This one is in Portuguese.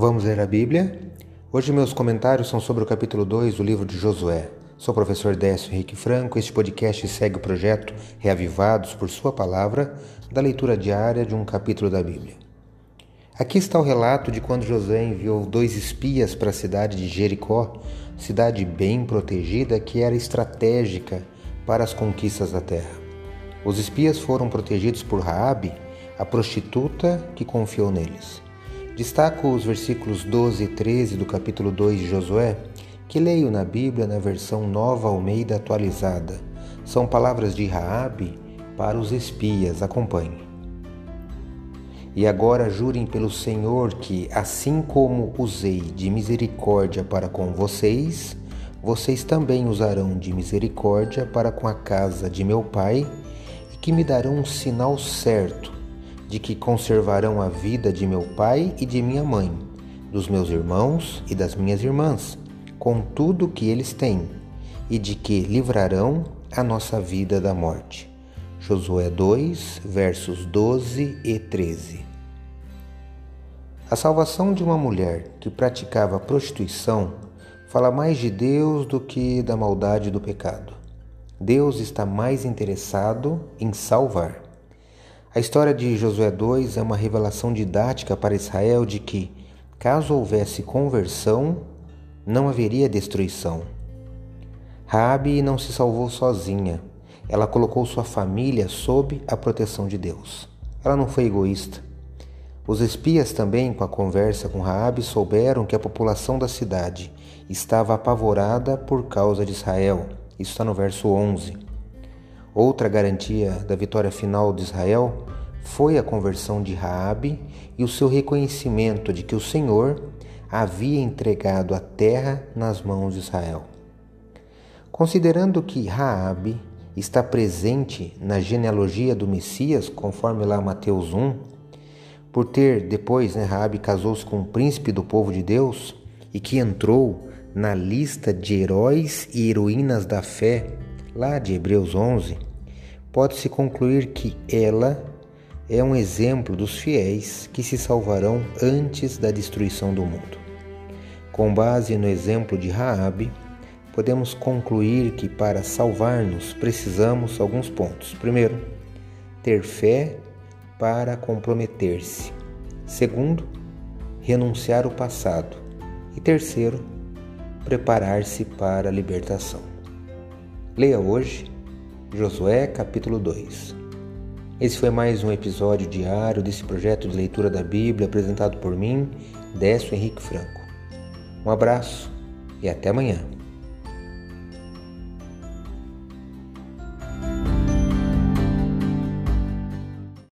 Vamos ler a Bíblia? Hoje meus comentários são sobre o capítulo 2 do livro de Josué. Sou o professor Décio Henrique Franco. Este podcast segue o projeto Reavivados por Sua Palavra, da leitura diária de um capítulo da Bíblia. Aqui está o relato de quando Josué enviou dois espias para a cidade de Jericó, cidade bem protegida que era estratégica para as conquistas da terra. Os espias foram protegidos por Raabe, a prostituta que confiou neles. Destaco os versículos 12 e 13 do capítulo 2 de Josué, que leio na Bíblia na versão Nova Almeida atualizada. São palavras de Raabe para os espias. Acompanhe. E agora jurem pelo Senhor que, assim como usei de misericórdia para com vocês, vocês também usarão de misericórdia para com a casa de meu pai, e que me darão um sinal certo de que conservarão a vida de meu pai e de minha mãe, dos meus irmãos e das minhas irmãs, com tudo o que eles têm, e de que livrarão a nossa vida da morte. Josué 2, versos 12 e 13. A salvação de uma mulher que praticava prostituição fala mais de Deus do que da maldade do pecado. Deus está mais interessado em salvar. A história de Josué 2 é uma revelação didática para Israel de que, caso houvesse conversão, não haveria destruição. Raabe não se salvou sozinha. Ela colocou sua família sob a proteção de Deus. Ela não foi egoísta. Os espias também, com a conversa com Raabe, souberam que a população da cidade estava apavorada por causa de Israel. Isso está no verso 11. Outra garantia da vitória final de Israel foi a conversão de Raabe e o seu reconhecimento de que o Senhor havia entregado a terra nas mãos de Israel. Considerando que Raabe está presente na genealogia do Messias, conforme lá Mateus 1, por ter depois, né, Raabe casou-se com um príncipe do povo de Deus e que entrou na lista de heróis e heroínas da fé, lá de Hebreus 11, pode-se concluir que ela é um exemplo dos fiéis que se salvarão antes da destruição do mundo. Com base no exemplo de Raabe, podemos concluir que para salvar-nos precisamos alguns pontos. Primeiro, ter fé para comprometer-se. Segundo, renunciar o passado. E terceiro, preparar-se para a libertação. Leia hoje Josué capítulo 2. Esse foi mais um episódio diário desse projeto de leitura da Bíblia apresentado por mim, Décio Henrique Franco. Um abraço e até amanhã.